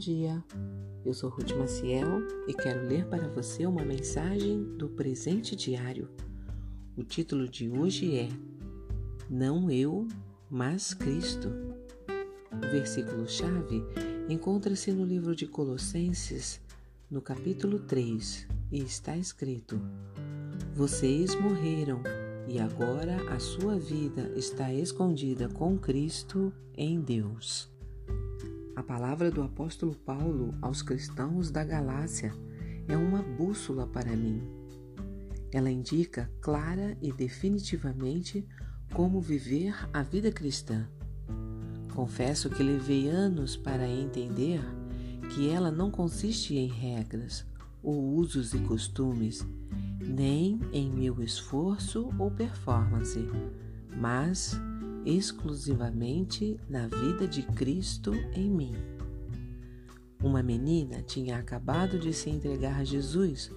dia. Eu sou Ruth Maciel e quero ler para você uma mensagem do presente diário. O título de hoje é Não eu, mas Cristo. O versículo-chave encontra-se no livro de Colossenses, no capítulo 3, e está escrito: Vocês morreram e agora a sua vida está escondida com Cristo em Deus. A palavra do apóstolo Paulo aos cristãos da Galácia é uma bússola para mim. Ela indica clara e definitivamente como viver a vida cristã. Confesso que levei anos para entender que ela não consiste em regras ou usos e costumes, nem em meu esforço ou performance, mas exclusivamente na vida de Cristo em mim. Uma menina tinha acabado de se entregar a Jesus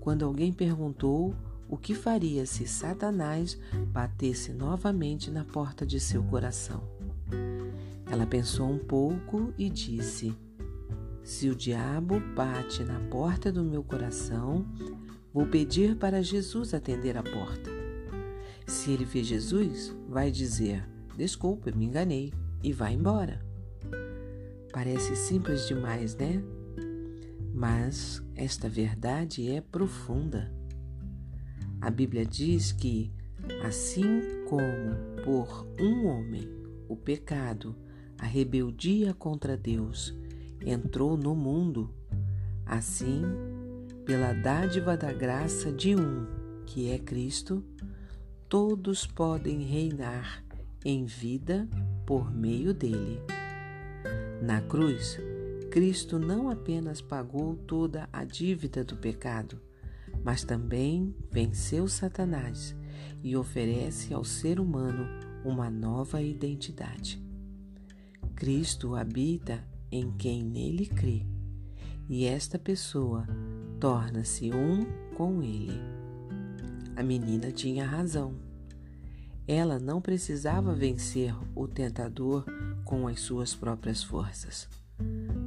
quando alguém perguntou o que faria se Satanás batesse novamente na porta de seu coração. Ela pensou um pouco e disse: Se o diabo bate na porta do meu coração, vou pedir para Jesus atender a porta. Se ele vê Jesus, vai dizer: Desculpe, me enganei, e vai embora. Parece simples demais, né? Mas esta verdade é profunda. A Bíblia diz que, assim como por um homem o pecado, a rebeldia contra Deus entrou no mundo, assim, pela dádiva da graça de um, que é Cristo, todos podem reinar em vida por meio dele. Na cruz, Cristo não apenas pagou toda a dívida do pecado, mas também venceu Satanás e oferece ao ser humano uma nova identidade. Cristo habita em quem nele crê, e esta pessoa torna-se um com ele. A menina tinha razão. Ela não precisava vencer o tentador com as suas próprias forças.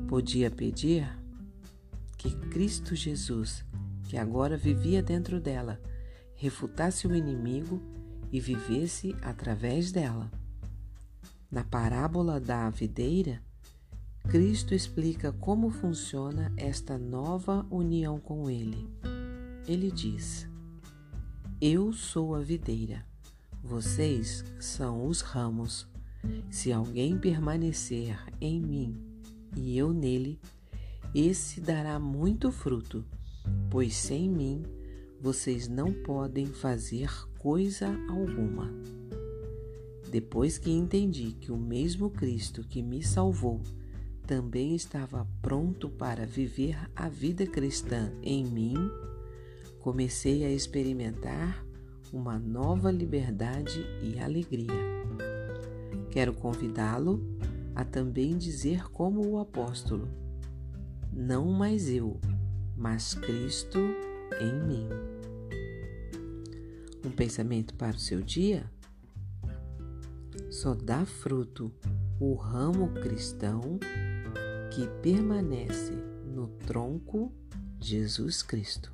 Podia pedir que Cristo Jesus, que agora vivia dentro dela, refutasse o inimigo e vivesse através dela. Na parábola da videira, Cristo explica como funciona esta nova união com Ele. Ele diz: Eu sou a videira, vocês são os ramos. Se alguém permanecer em mim e eu nele, esse dará muito fruto, pois sem mim vocês não podem fazer coisa alguma. Depois que entendi que o mesmo Cristo que me salvou também estava pronto para viver a vida cristã em mim, comecei a experimentar uma nova liberdade e alegria. Quero convidá-lo a também dizer, como o apóstolo: Não mais eu, mas Cristo em mim. Um pensamento para o seu dia? Só dá fruto o ramo cristão que permanece no tronco Jesus Cristo.